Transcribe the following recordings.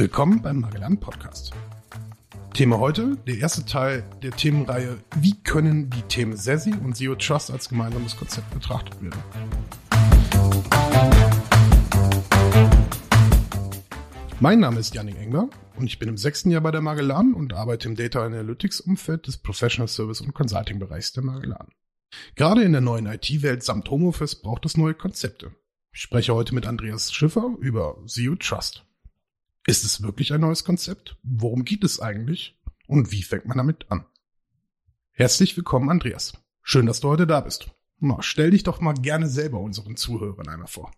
Willkommen beim Magellan Podcast. Thema heute, der erste Teil der Themenreihe Wie können die Themen SESI und Zero Trust als gemeinsames Konzept betrachtet werden? Mein Name ist Janning Engler und ich bin im sechsten Jahr bei der Magellan und arbeite im Data Analytics Umfeld des Professional Service und Consulting Bereichs der Magellan. Gerade in der neuen IT-Welt samt Homeoffice braucht es neue Konzepte. Ich spreche heute mit Andreas Schiffer über Zero Trust. Ist es wirklich ein neues Konzept? Worum geht es eigentlich? Und wie fängt man damit an? Herzlich willkommen, Andreas. Schön, dass du heute da bist. Na, stell dich doch mal gerne selber unseren Zuhörern einmal vor.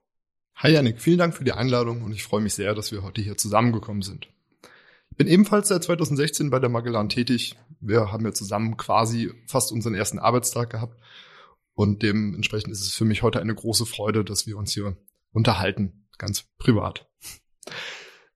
Hi Janik, vielen Dank für die Einladung und ich freue mich sehr, dass wir heute hier zusammengekommen sind. Ich bin ebenfalls seit 2016 bei der Magellan tätig. Wir haben ja zusammen quasi fast unseren ersten Arbeitstag gehabt und dementsprechend ist es für mich heute eine große Freude, dass wir uns hier unterhalten, ganz privat.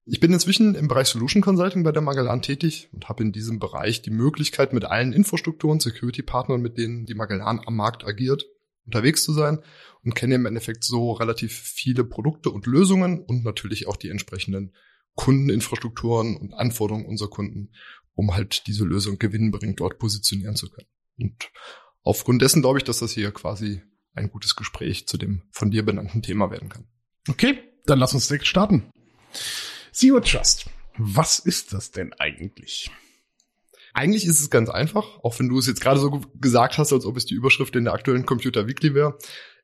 Ich bin inzwischen im Bereich Solution Consulting bei der Magellan tätig und habe in diesem Bereich die Möglichkeit, mit allen Infrastrukturen, Security-Partnern, mit denen die Magellan am Markt agiert, unterwegs zu sein und kenne im Endeffekt so relativ viele Produkte und Lösungen und natürlich auch die entsprechenden Kundeninfrastrukturen und Anforderungen unserer Kunden, um halt diese Lösung gewinnbringend dort positionieren zu können. Und aufgrund dessen glaube ich, dass das hier quasi ein gutes Gespräch zu dem von dir benannten Thema werden kann. Okay, dann lass uns direkt starten. Zero Trust. Was ist das denn eigentlich? Eigentlich ist es ganz einfach, auch wenn du es jetzt gerade so gesagt hast, als ob es die Überschrift in der aktuellen Computer Weekly wäre.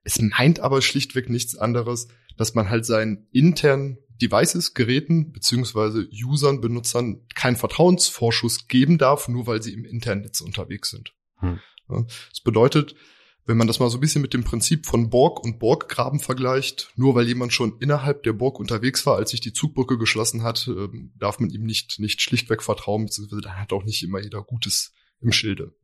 Es meint aber schlichtweg nichts anderes, dass man halt seinen internen Devices, Geräten beziehungsweise Usern, Benutzern keinen Vertrauensvorschuss geben darf, nur weil sie im internen Netz unterwegs sind. Hm. Das bedeutet, wenn man das mal so ein bisschen mit dem Prinzip von Borg und Borggraben vergleicht, nur weil jemand schon innerhalb der Burg unterwegs war, als sich die Zugbrücke geschlossen hat, ähm, darf man ihm nicht, nicht schlichtweg vertrauen, beziehungsweise da hat auch nicht immer jeder Gutes im Schilde.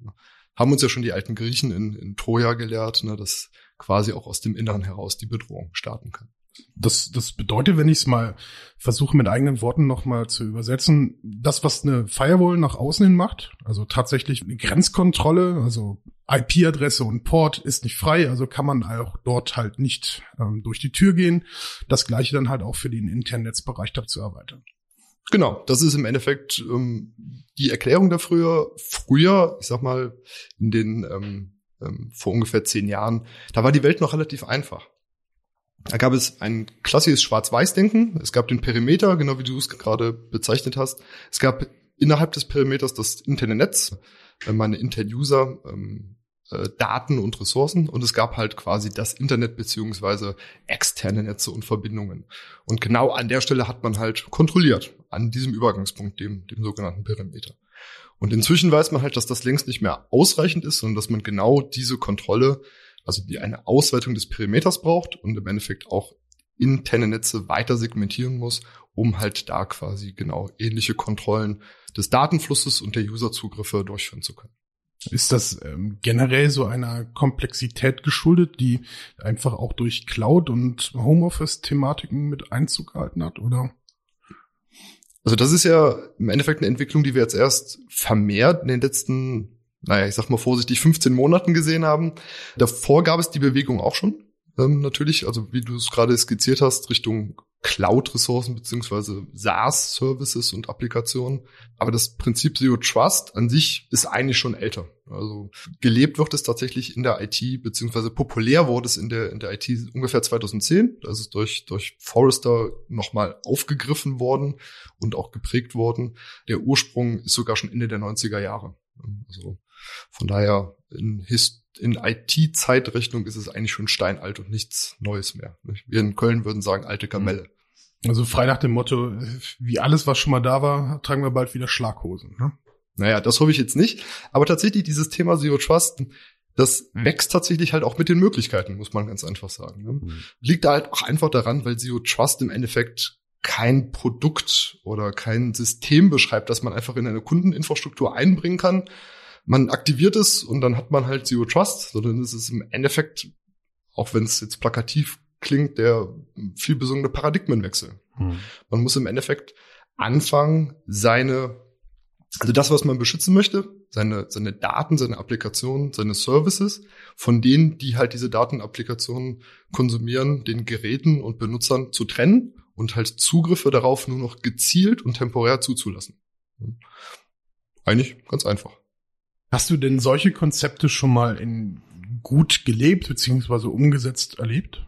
Haben uns ja schon die alten Griechen in, in Troja gelehrt, ne, dass quasi auch aus dem Inneren heraus die Bedrohung starten kann. Das, das bedeutet, wenn ich es mal versuche mit eigenen Worten nochmal zu übersetzen, das, was eine Firewall nach außen hin macht, also tatsächlich eine Grenzkontrolle, also IP-Adresse und Port ist nicht frei, also kann man auch dort halt nicht ähm, durch die Tür gehen. Das gleiche dann halt auch für den internen Netzbereich dazu erweitern. Genau, das ist im Endeffekt ähm, die Erklärung dafür. Früher, ich sag mal, in den ähm, ähm, vor ungefähr zehn Jahren, da war die Welt noch relativ einfach. Da gab es ein klassisches Schwarz-Weiß-Denken. Es gab den Perimeter, genau wie du es gerade bezeichnet hast. Es gab innerhalb des Perimeters das interne Netz, äh, meine internen User, ähm, äh, Daten und Ressourcen und es gab halt quasi das Internet beziehungsweise externe Netze und Verbindungen. Und genau an der Stelle hat man halt kontrolliert, an diesem Übergangspunkt, dem, dem sogenannten Perimeter. Und inzwischen weiß man halt, dass das längst nicht mehr ausreichend ist, sondern dass man genau diese Kontrolle, also die eine Ausweitung des Perimeters braucht und im Endeffekt auch interne Netze weiter segmentieren muss, um halt da quasi genau ähnliche Kontrollen des Datenflusses und der Userzugriffe durchführen zu können. Ist das ähm, generell so einer Komplexität geschuldet, die einfach auch durch Cloud und Homeoffice-Thematiken mit Einzug gehalten hat, oder? Also das ist ja im Endeffekt eine Entwicklung, die wir jetzt erst vermehrt in den letzten, naja, ich sag mal vorsichtig, 15 Monaten gesehen haben. Davor gab es die Bewegung auch schon, ähm, natürlich, also wie du es gerade skizziert hast, Richtung Cloud-Ressourcen beziehungsweise SaaS-Services und Applikationen. Aber das Prinzip Zero Trust an sich ist eigentlich schon älter. Also gelebt wird es tatsächlich in der IT, beziehungsweise populär wurde es in der, in der IT ungefähr 2010. Das ist durch, durch Forrester nochmal aufgegriffen worden und auch geprägt worden. Der Ursprung ist sogar schon Ende der 90er Jahre. Also von daher in, in IT-Zeitrechnung ist es eigentlich schon steinalt und nichts Neues mehr. Wir in Köln würden sagen alte Kamelle. Also frei nach dem Motto, wie alles, was schon mal da war, tragen wir bald wieder Schlaghosen. Ne? Naja, das hoffe ich jetzt nicht. Aber tatsächlich dieses Thema Zero Trust, das wächst tatsächlich halt auch mit den Möglichkeiten, muss man ganz einfach sagen. Ne? Mhm. Liegt da halt auch einfach daran, weil Zero Trust im Endeffekt kein Produkt oder kein System beschreibt, das man einfach in eine Kundeninfrastruktur einbringen kann. Man aktiviert es und dann hat man halt Zero Trust, sondern es ist im Endeffekt, auch wenn es jetzt plakativ klingt, der viel besungene Paradigmenwechsel. Hm. Man muss im Endeffekt anfangen, seine, also das, was man beschützen möchte, seine, seine Daten, seine Applikationen, seine Services, von denen, die halt diese Datenapplikationen konsumieren, den Geräten und Benutzern zu trennen und halt Zugriffe darauf nur noch gezielt und temporär zuzulassen. Eigentlich ganz einfach. Hast du denn solche Konzepte schon mal in gut gelebt beziehungsweise umgesetzt erlebt?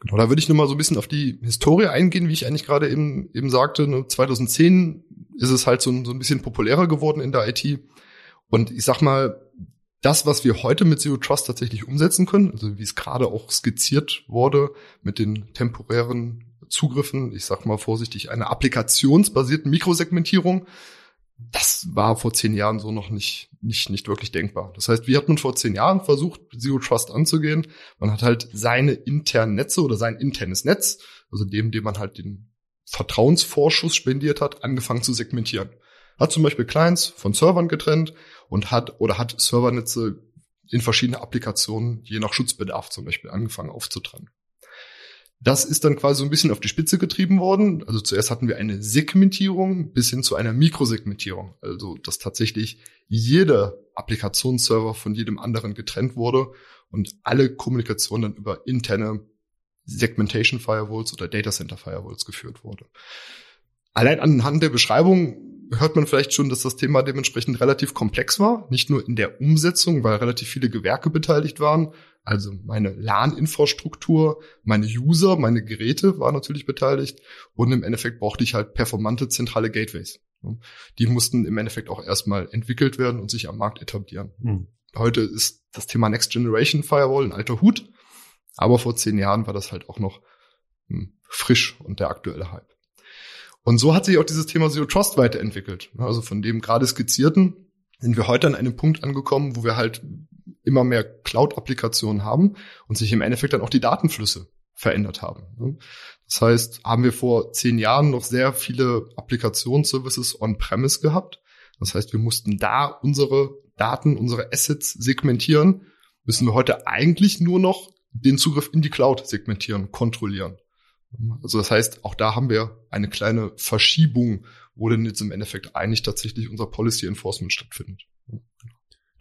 Genau, da würde ich nochmal so ein bisschen auf die Historie eingehen, wie ich eigentlich gerade eben, eben sagte. 2010 ne, ist es halt so ein, so ein bisschen populärer geworden in der IT. Und ich sag mal, das, was wir heute mit Zero Trust tatsächlich umsetzen können, also wie es gerade auch skizziert wurde mit den temporären Zugriffen, ich sag mal vorsichtig, einer applikationsbasierten Mikrosegmentierung, das war vor zehn Jahren so noch nicht, nicht, nicht wirklich denkbar. Das heißt, wir hatten vor zehn Jahren versucht, Zero Trust anzugehen. Man hat halt seine internen Netze oder sein internes Netz, also dem, dem man halt den Vertrauensvorschuss spendiert hat, angefangen zu segmentieren. Hat zum Beispiel Clients von Servern getrennt und hat oder hat Servernetze in verschiedene Applikationen, je nach Schutzbedarf zum Beispiel, angefangen aufzutrennen. Das ist dann quasi so ein bisschen auf die Spitze getrieben worden. Also zuerst hatten wir eine Segmentierung bis hin zu einer Mikrosegmentierung. Also, dass tatsächlich jeder Applikationsserver von jedem anderen getrennt wurde und alle Kommunikation dann über interne Segmentation Firewalls oder Data Center Firewalls geführt wurde. Allein anhand der Beschreibung hört man vielleicht schon, dass das Thema dementsprechend relativ komplex war. Nicht nur in der Umsetzung, weil relativ viele Gewerke beteiligt waren. Also meine LAN-Infrastruktur, meine User, meine Geräte waren natürlich beteiligt. Und im Endeffekt brauchte ich halt performante zentrale Gateways. Die mussten im Endeffekt auch erstmal entwickelt werden und sich am Markt etablieren. Mhm. Heute ist das Thema Next Generation Firewall ein alter Hut. Aber vor zehn Jahren war das halt auch noch hm, frisch und der aktuelle Hype. Und so hat sich auch dieses Thema Zero Trust weiterentwickelt. Also von dem gerade skizzierten sind wir heute an einem Punkt angekommen, wo wir halt immer mehr Cloud-Applikationen haben und sich im Endeffekt dann auch die Datenflüsse verändert haben. Das heißt, haben wir vor zehn Jahren noch sehr viele Applikationsservices on-premise gehabt. Das heißt, wir mussten da unsere Daten, unsere Assets segmentieren, müssen wir heute eigentlich nur noch den Zugriff in die Cloud segmentieren, kontrollieren. Also das heißt, auch da haben wir eine kleine Verschiebung, wo denn jetzt im Endeffekt eigentlich tatsächlich unser Policy Enforcement stattfindet.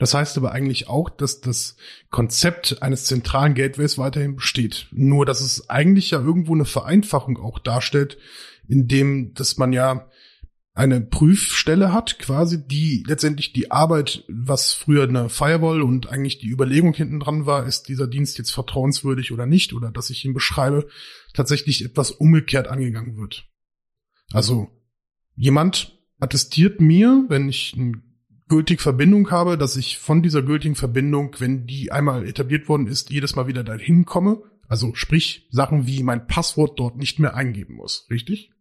Das heißt aber eigentlich auch, dass das Konzept eines zentralen Gateways weiterhin besteht. Nur, dass es eigentlich ja irgendwo eine Vereinfachung auch darstellt, indem, dass man ja eine Prüfstelle hat, quasi, die letztendlich die Arbeit, was früher eine Firewall und eigentlich die Überlegung hinten dran war, ist dieser Dienst jetzt vertrauenswürdig oder nicht, oder dass ich ihn beschreibe, tatsächlich etwas umgekehrt angegangen wird. Also, jemand attestiert mir, wenn ich eine gültige Verbindung habe, dass ich von dieser gültigen Verbindung, wenn die einmal etabliert worden ist, jedes Mal wieder dahin komme. Also sprich, Sachen wie mein Passwort dort nicht mehr eingeben muss, richtig?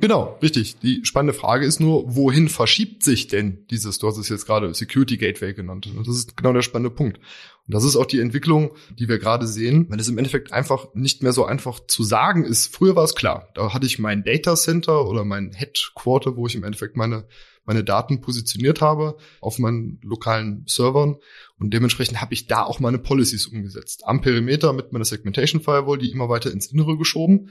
Genau, richtig. Die spannende Frage ist nur, wohin verschiebt sich denn dieses, du hast es jetzt gerade Security Gateway genannt. Und das ist genau der spannende Punkt. Und das ist auch die Entwicklung, die wir gerade sehen, weil es im Endeffekt einfach nicht mehr so einfach zu sagen ist. Früher war es klar. Da hatte ich mein Data Center oder mein Headquarter, wo ich im Endeffekt meine, meine Daten positioniert habe auf meinen lokalen Servern. Und dementsprechend habe ich da auch meine Policies umgesetzt. Am Perimeter mit meiner Segmentation Firewall, die immer weiter ins Innere geschoben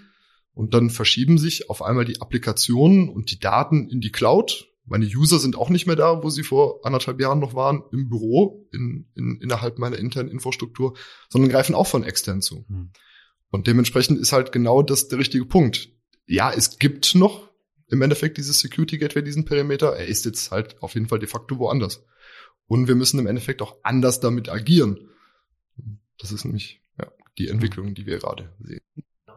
und dann verschieben sich auf einmal die Applikationen und die Daten in die Cloud. Meine User sind auch nicht mehr da, wo sie vor anderthalb Jahren noch waren, im Büro, in, in, innerhalb meiner internen Infrastruktur, sondern greifen auch von extern zu. Hm. Und dementsprechend ist halt genau das der richtige Punkt. Ja, es gibt noch im Endeffekt dieses Security Gateway, diesen Perimeter. Er ist jetzt halt auf jeden Fall de facto woanders. Und wir müssen im Endeffekt auch anders damit agieren. Das ist nämlich ja, die Entwicklung, die wir gerade sehen.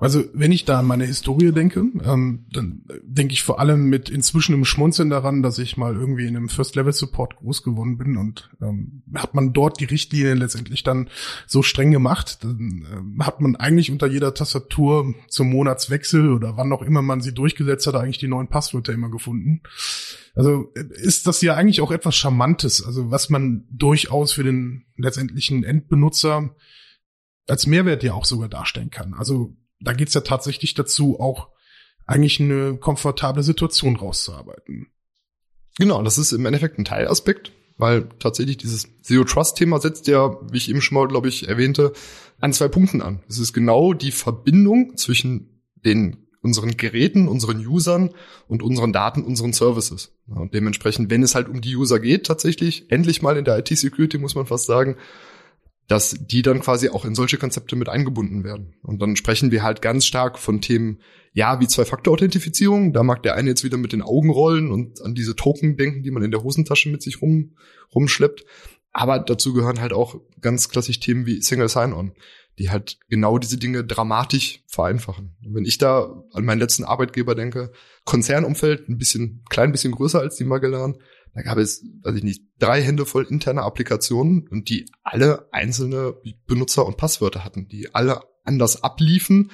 Also wenn ich da an meine Historie denke, ähm, dann denke ich vor allem mit inzwischen im Schmunzeln daran, dass ich mal irgendwie in einem First-Level-Support groß geworden bin und ähm, hat man dort die Richtlinien letztendlich dann so streng gemacht, dann ähm, hat man eigentlich unter jeder Tastatur zum Monatswechsel oder wann auch immer man sie durchgesetzt hat, eigentlich die neuen Passwörter immer gefunden. Also ist das ja eigentlich auch etwas Charmantes, also was man durchaus für den letztendlichen Endbenutzer als Mehrwert ja auch sogar darstellen kann. Also da geht's ja tatsächlich dazu, auch eigentlich eine komfortable Situation rauszuarbeiten. Genau, das ist im Endeffekt ein Teilaspekt, weil tatsächlich dieses Zero-Trust-Thema setzt ja, wie ich eben schon mal, glaube ich, erwähnte, an zwei Punkten an. Es ist genau die Verbindung zwischen den unseren Geräten, unseren Usern und unseren Daten, unseren Services. Und dementsprechend, wenn es halt um die User geht, tatsächlich, endlich mal in der IT-Security, muss man fast sagen, dass die dann quasi auch in solche Konzepte mit eingebunden werden. Und dann sprechen wir halt ganz stark von Themen ja, wie Zwei-Faktor-Authentifizierung. Da mag der eine jetzt wieder mit den Augen rollen und an diese Token denken, die man in der Hosentasche mit sich rum, rumschleppt. Aber dazu gehören halt auch ganz klassisch Themen wie Single Sign-On, die halt genau diese Dinge dramatisch vereinfachen. Wenn ich da an meinen letzten Arbeitgeber denke, Konzernumfeld, ein bisschen, klein bisschen größer als die Magellan, da gab es, weiß ich nicht, drei Hände voll interne Applikationen und die alle einzelne Benutzer und Passwörter hatten, die alle anders abliefen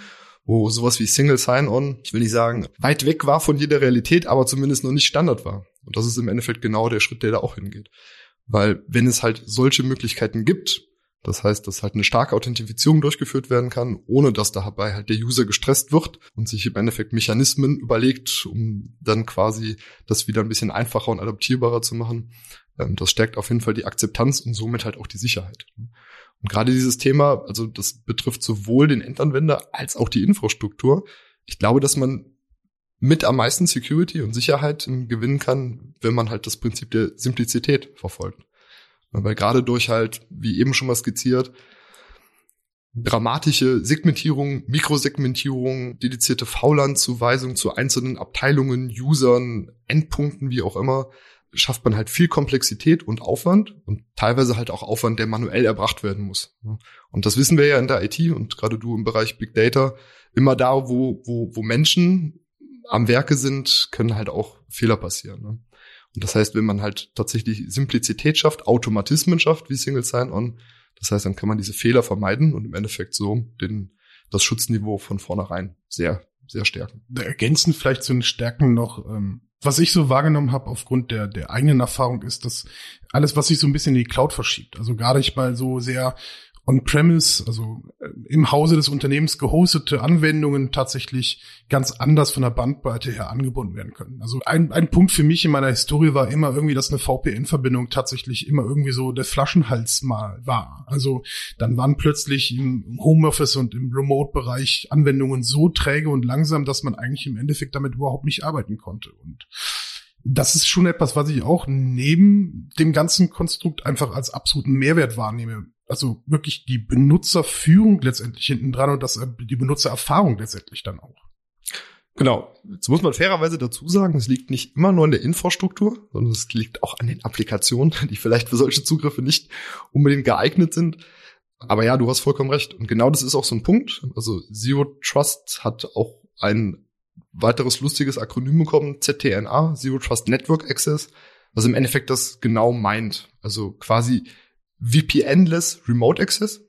wo sowas wie Single Sign-On, ich will nicht sagen, weit weg war von jeder Realität, aber zumindest noch nicht Standard war. Und das ist im Endeffekt genau der Schritt, der da auch hingeht. Weil wenn es halt solche Möglichkeiten gibt, das heißt, dass halt eine starke Authentifizierung durchgeführt werden kann, ohne dass dabei halt der User gestresst wird und sich im Endeffekt Mechanismen überlegt, um dann quasi das wieder ein bisschen einfacher und adaptierbarer zu machen. Ähm, das stärkt auf jeden Fall die Akzeptanz und somit halt auch die Sicherheit. Und gerade dieses Thema, also das betrifft sowohl den Endanwender als auch die Infrastruktur. Ich glaube, dass man mit am meisten Security und Sicherheit gewinnen kann, wenn man halt das Prinzip der Simplizität verfolgt. Weil gerade durch halt, wie eben schon mal skizziert, dramatische Segmentierung, Mikrosegmentierung, dedizierte VLAN-Zuweisung zu einzelnen Abteilungen, Usern, Endpunkten, wie auch immer, schafft man halt viel Komplexität und Aufwand und teilweise halt auch Aufwand, der manuell erbracht werden muss. Und das wissen wir ja in der IT und gerade du im Bereich Big Data, immer da, wo, wo, wo Menschen am Werke sind, können halt auch Fehler passieren. Und das heißt, wenn man halt tatsächlich Simplizität schafft, Automatismen schafft, wie Single Sign-On, das heißt, dann kann man diese Fehler vermeiden und im Endeffekt so den, das Schutzniveau von vornherein sehr, sehr stärken. Ergänzend vielleicht zu den Stärken noch, ähm, was ich so wahrgenommen habe aufgrund der, der eigenen Erfahrung ist, dass alles, was sich so ein bisschen in die Cloud verschiebt, also gar nicht mal so sehr on-premise, also äh, im Hause des Unternehmens gehostete Anwendungen tatsächlich ganz anders von der Bandbreite her angebunden werden können. Also ein, ein Punkt für mich in meiner Historie war immer irgendwie, dass eine VPN-Verbindung tatsächlich immer irgendwie so der Flaschenhals mal war. Also dann waren plötzlich im Homeoffice und im Remote-Bereich Anwendungen so träge und langsam, dass man eigentlich im Endeffekt damit überhaupt nicht arbeiten konnte. Und das ist schon etwas, was ich auch neben dem ganzen Konstrukt einfach als absoluten Mehrwert wahrnehme also wirklich die Benutzerführung letztendlich hinten dran und das, die Benutzererfahrung letztendlich dann auch. Genau. Jetzt muss man fairerweise dazu sagen, es liegt nicht immer nur an der Infrastruktur, sondern es liegt auch an den Applikationen, die vielleicht für solche Zugriffe nicht unbedingt geeignet sind. Aber ja, du hast vollkommen recht. Und genau das ist auch so ein Punkt. Also Zero Trust hat auch ein weiteres lustiges Akronym bekommen, ZTNA, Zero Trust Network Access, was im Endeffekt das genau meint. Also quasi VPN-less Remote Access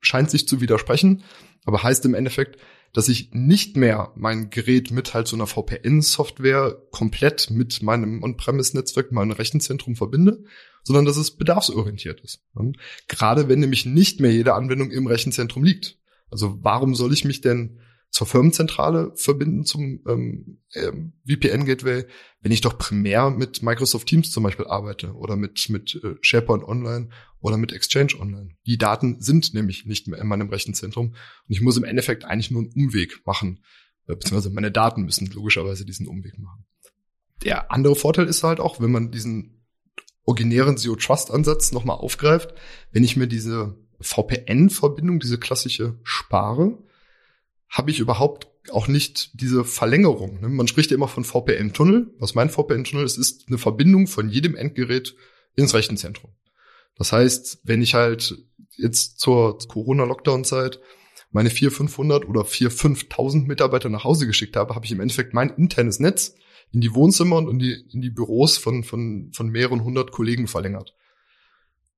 scheint sich zu widersprechen, aber heißt im Endeffekt, dass ich nicht mehr mein Gerät mit halt so einer VPN-Software komplett mit meinem On-Premise-Netzwerk, meinem Rechenzentrum verbinde, sondern dass es bedarfsorientiert ist. Gerade wenn nämlich nicht mehr jede Anwendung im Rechenzentrum liegt. Also warum soll ich mich denn zur Firmenzentrale verbinden zum ähm, ähm, VPN-Gateway, wenn ich doch primär mit Microsoft Teams zum Beispiel arbeite oder mit, mit äh, SharePoint Online oder mit Exchange Online. Die Daten sind nämlich nicht mehr in meinem Rechenzentrum und ich muss im Endeffekt eigentlich nur einen Umweg machen, äh, beziehungsweise meine Daten müssen logischerweise diesen Umweg machen. Der andere Vorteil ist halt auch, wenn man diesen originären Zero Trust Ansatz nochmal aufgreift, wenn ich mir diese VPN-Verbindung, diese klassische spare, habe ich überhaupt auch nicht diese Verlängerung. Ne? Man spricht ja immer von VPN-Tunnel. Was mein VPN-Tunnel ist, ist eine Verbindung von jedem Endgerät ins Rechenzentrum. Das heißt, wenn ich halt jetzt zur Corona-Lockdown-Zeit meine 400, 500 oder 4.000, 5.000 Mitarbeiter nach Hause geschickt habe, habe ich im Endeffekt mein internes Netz in die Wohnzimmer und in die, in die Büros von, von, von mehreren hundert Kollegen verlängert.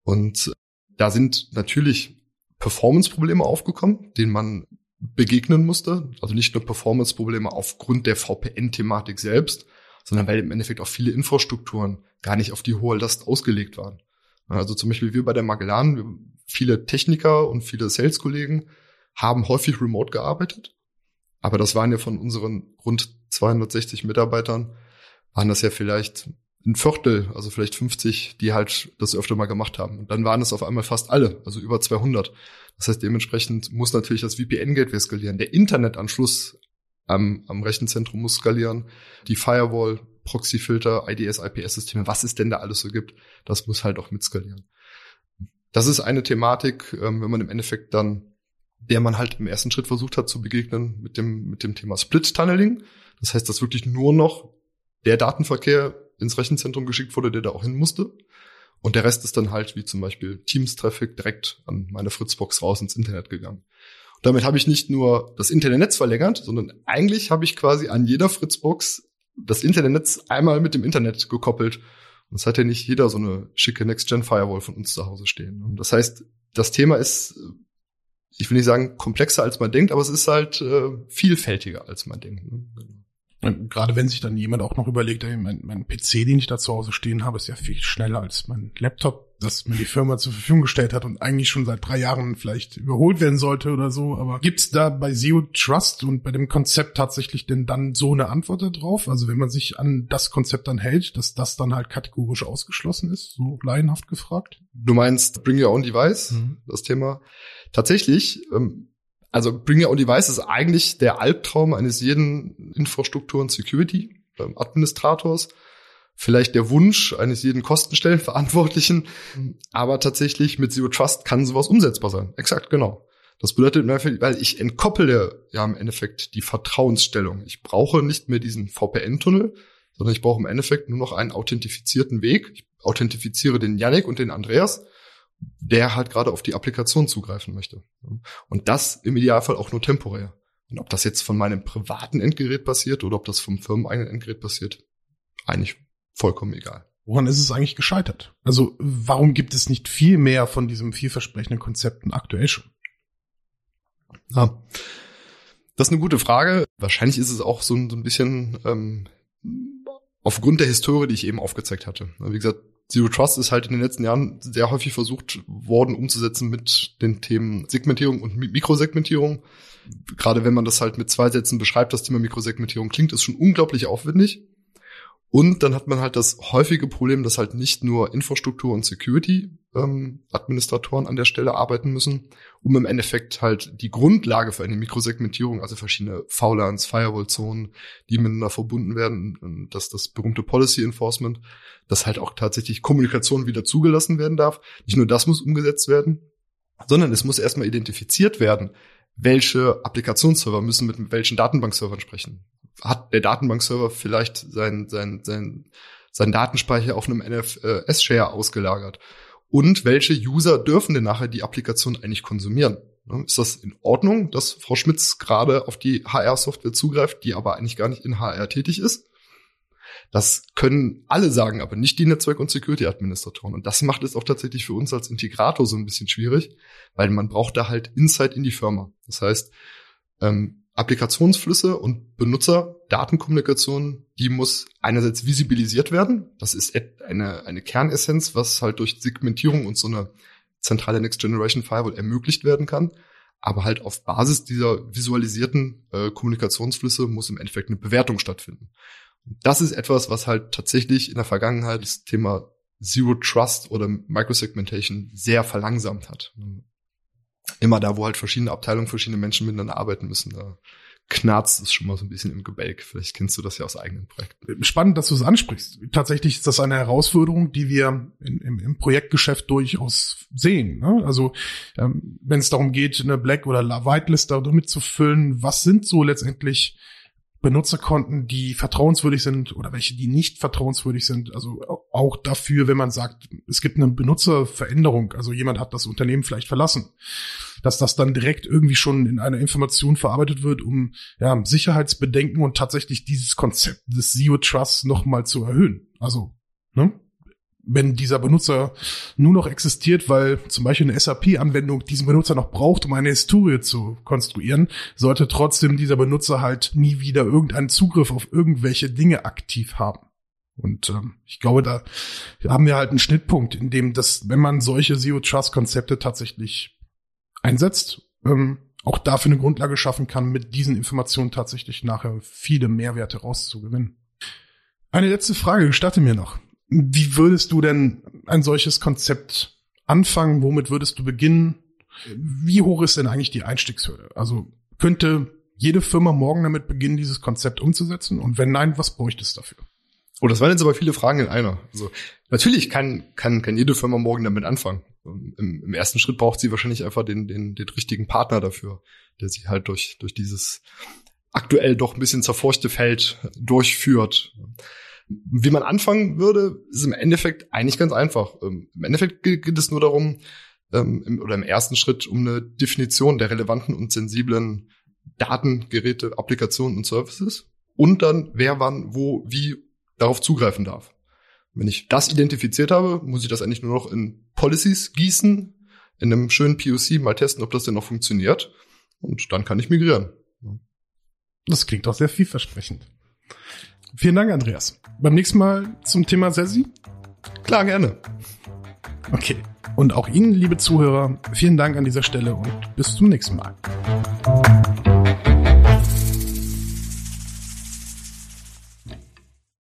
Und da sind natürlich Performance-Probleme aufgekommen, denen man begegnen musste. Also nicht nur Performance-Probleme aufgrund der VPN-Thematik selbst, sondern weil im Endeffekt auch viele Infrastrukturen gar nicht auf die hohe Last ausgelegt waren. Also zum Beispiel wir bei der Magellan, viele Techniker und viele Sales-Kollegen haben häufig remote gearbeitet. Aber das waren ja von unseren rund 260 Mitarbeitern, waren das ja vielleicht ein Viertel, also vielleicht 50, die halt das öfter mal gemacht haben. Und dann waren es auf einmal fast alle, also über 200. Das heißt, dementsprechend muss natürlich das VPN-Gateway skalieren. Der Internetanschluss am, am Rechenzentrum muss skalieren. Die Firewall, Proxy-Filter, IDS, IPS-Systeme, was es denn da alles so gibt, das muss halt auch mitskalieren. Das ist eine Thematik, ähm, wenn man im Endeffekt dann der man halt im ersten Schritt versucht hat zu begegnen mit dem, mit dem Thema Split-Tunneling. Das heißt, dass wirklich nur noch der Datenverkehr ins Rechenzentrum geschickt wurde, der da auch hin musste. Und der Rest ist dann halt, wie zum Beispiel Teams-Traffic, direkt an meine Fritzbox raus ins Internet gegangen. Und damit habe ich nicht nur das Internetnetz verlängert, sondern eigentlich habe ich quasi an jeder Fritzbox das Internetnetz einmal mit dem Internet gekoppelt. Und es hat ja nicht jeder so eine schicke Next-Gen-Firewall von uns zu Hause stehen. Und das heißt, das Thema ist ich will nicht sagen komplexer als man denkt, aber es ist halt äh, vielfältiger als man denkt. Ne? Gerade wenn sich dann jemand auch noch überlegt, ey, mein, mein PC, den ich da zu Hause stehen habe, ist ja viel schneller als mein Laptop, das mir die Firma zur Verfügung gestellt hat und eigentlich schon seit drei Jahren vielleicht überholt werden sollte oder so. Aber gibt's da bei Zero Trust und bei dem Konzept tatsächlich denn dann so eine Antwort darauf? Also wenn man sich an das Konzept dann hält, dass das dann halt kategorisch ausgeschlossen ist, so laienhaft gefragt? Du meinst Bring Your Own Device, mhm. das Thema? Tatsächlich, ähm, also Bring Your Own Device ist eigentlich der Albtraum eines jeden Infrastruktur- und Security-Administrators. Vielleicht der Wunsch eines jeden Kostenstellenverantwortlichen. Aber tatsächlich mit Zero Trust kann sowas umsetzbar sein. Exakt, genau. Das bedeutet, weil ich entkoppele ja im Endeffekt die Vertrauensstellung. Ich brauche nicht mehr diesen VPN-Tunnel, sondern ich brauche im Endeffekt nur noch einen authentifizierten Weg. Ich authentifiziere den Yannick und den Andreas der halt gerade auf die Applikation zugreifen möchte. Und das im Idealfall auch nur temporär. Und ob das jetzt von meinem privaten Endgerät passiert oder ob das vom firmeneigenen Endgerät passiert, eigentlich vollkommen egal. Woran ist es eigentlich gescheitert? Also warum gibt es nicht viel mehr von diesem vielversprechenden Konzepten aktuell schon? Ja, das ist eine gute Frage. Wahrscheinlich ist es auch so ein, so ein bisschen ähm, aufgrund der Historie, die ich eben aufgezeigt hatte. Wie gesagt, Zero Trust ist halt in den letzten Jahren sehr häufig versucht worden umzusetzen mit den Themen Segmentierung und Mikrosegmentierung. Gerade wenn man das halt mit zwei Sätzen beschreibt, das Thema Mikrosegmentierung klingt, ist schon unglaublich aufwendig. Und dann hat man halt das häufige Problem, dass halt nicht nur Infrastruktur und Security ähm, Administratoren an der Stelle arbeiten müssen, um im Endeffekt halt die Grundlage für eine Mikrosegmentierung, also verschiedene VLANs, Firewall-Zonen, die miteinander verbunden werden, dass das berühmte Policy Enforcement, dass halt auch tatsächlich Kommunikation wieder zugelassen werden darf. Nicht nur das muss umgesetzt werden, sondern es muss erstmal identifiziert werden, welche Applikationsserver müssen mit welchen Datenbankservern sprechen hat der Datenbankserver vielleicht sein, sein, sein, sein Datenspeicher auf einem NFS-Share ausgelagert? Und welche User dürfen denn nachher die Applikation eigentlich konsumieren? Ist das in Ordnung, dass Frau Schmitz gerade auf die HR-Software zugreift, die aber eigentlich gar nicht in HR tätig ist? Das können alle sagen, aber nicht die Netzwerk- und Security-Administratoren. Und das macht es auch tatsächlich für uns als Integrator so ein bisschen schwierig, weil man braucht da halt Insight in die Firma. Das heißt, ähm, Applikationsflüsse und Benutzerdatenkommunikation, die muss einerseits visibilisiert werden. Das ist eine, eine Kernessenz, was halt durch Segmentierung und so eine zentrale Next Generation Firewall ermöglicht werden kann. Aber halt auf Basis dieser visualisierten äh, Kommunikationsflüsse muss im Endeffekt eine Bewertung stattfinden. das ist etwas, was halt tatsächlich in der Vergangenheit das Thema Zero Trust oder Microsegmentation sehr verlangsamt hat immer da, wo halt verschiedene Abteilungen, verschiedene Menschen miteinander arbeiten müssen, da knarzt es schon mal so ein bisschen im Gebälk. Vielleicht kennst du das ja aus eigenen Projekten. Spannend, dass du es ansprichst. Tatsächlich ist das eine Herausforderung, die wir in, im, im, Projektgeschäft durchaus sehen. Ne? Also ähm, wenn es darum geht, eine Black- oder Whitelist damit zu füllen, was sind so letztendlich Benutzerkonten, die vertrauenswürdig sind oder welche, die nicht vertrauenswürdig sind. Also auch dafür, wenn man sagt, es gibt eine Benutzerveränderung, also jemand hat das Unternehmen vielleicht verlassen, dass das dann direkt irgendwie schon in einer Information verarbeitet wird, um ja, Sicherheitsbedenken und tatsächlich dieses Konzept des Zero Trust nochmal zu erhöhen. Also, ne? Wenn dieser Benutzer nur noch existiert, weil zum Beispiel eine SAP-Anwendung diesen Benutzer noch braucht, um eine Historie zu konstruieren, sollte trotzdem dieser Benutzer halt nie wieder irgendeinen Zugriff auf irgendwelche Dinge aktiv haben. Und ähm, ich glaube, da haben wir halt einen Schnittpunkt, in dem das, wenn man solche Zero-Trust-Konzepte tatsächlich einsetzt, ähm, auch dafür eine Grundlage schaffen kann, mit diesen Informationen tatsächlich nachher viele Mehrwerte rauszugewinnen. Eine letzte Frage gestatte mir noch. Wie würdest du denn ein solches Konzept anfangen? Womit würdest du beginnen? Wie hoch ist denn eigentlich die Einstiegshürde? Also könnte jede Firma morgen damit beginnen, dieses Konzept umzusetzen? Und wenn nein, was bräuchte es dafür? Oh, das waren jetzt aber viele Fragen in einer. Also natürlich kann, kann, kann jede Firma morgen damit anfangen. im, im ersten Schritt braucht sie wahrscheinlich einfach den, den, den richtigen Partner dafür, der sie halt durch, durch dieses aktuell doch ein bisschen zerfurchte Feld durchführt. Wie man anfangen würde, ist im Endeffekt eigentlich ganz einfach. Ähm, Im Endeffekt geht es nur darum, ähm, oder im ersten Schritt um eine Definition der relevanten und sensiblen Daten, Geräte, Applikationen und Services und dann wer wann, wo, wie darauf zugreifen darf. Wenn ich das identifiziert habe, muss ich das eigentlich nur noch in Policies gießen, in einem schönen POC mal testen, ob das denn noch funktioniert. Und dann kann ich migrieren. Das klingt doch sehr vielversprechend. Vielen Dank, Andreas. Beim nächsten Mal zum Thema Sesi? Klar, gerne. Okay. Und auch Ihnen, liebe Zuhörer, vielen Dank an dieser Stelle und bis zum nächsten Mal.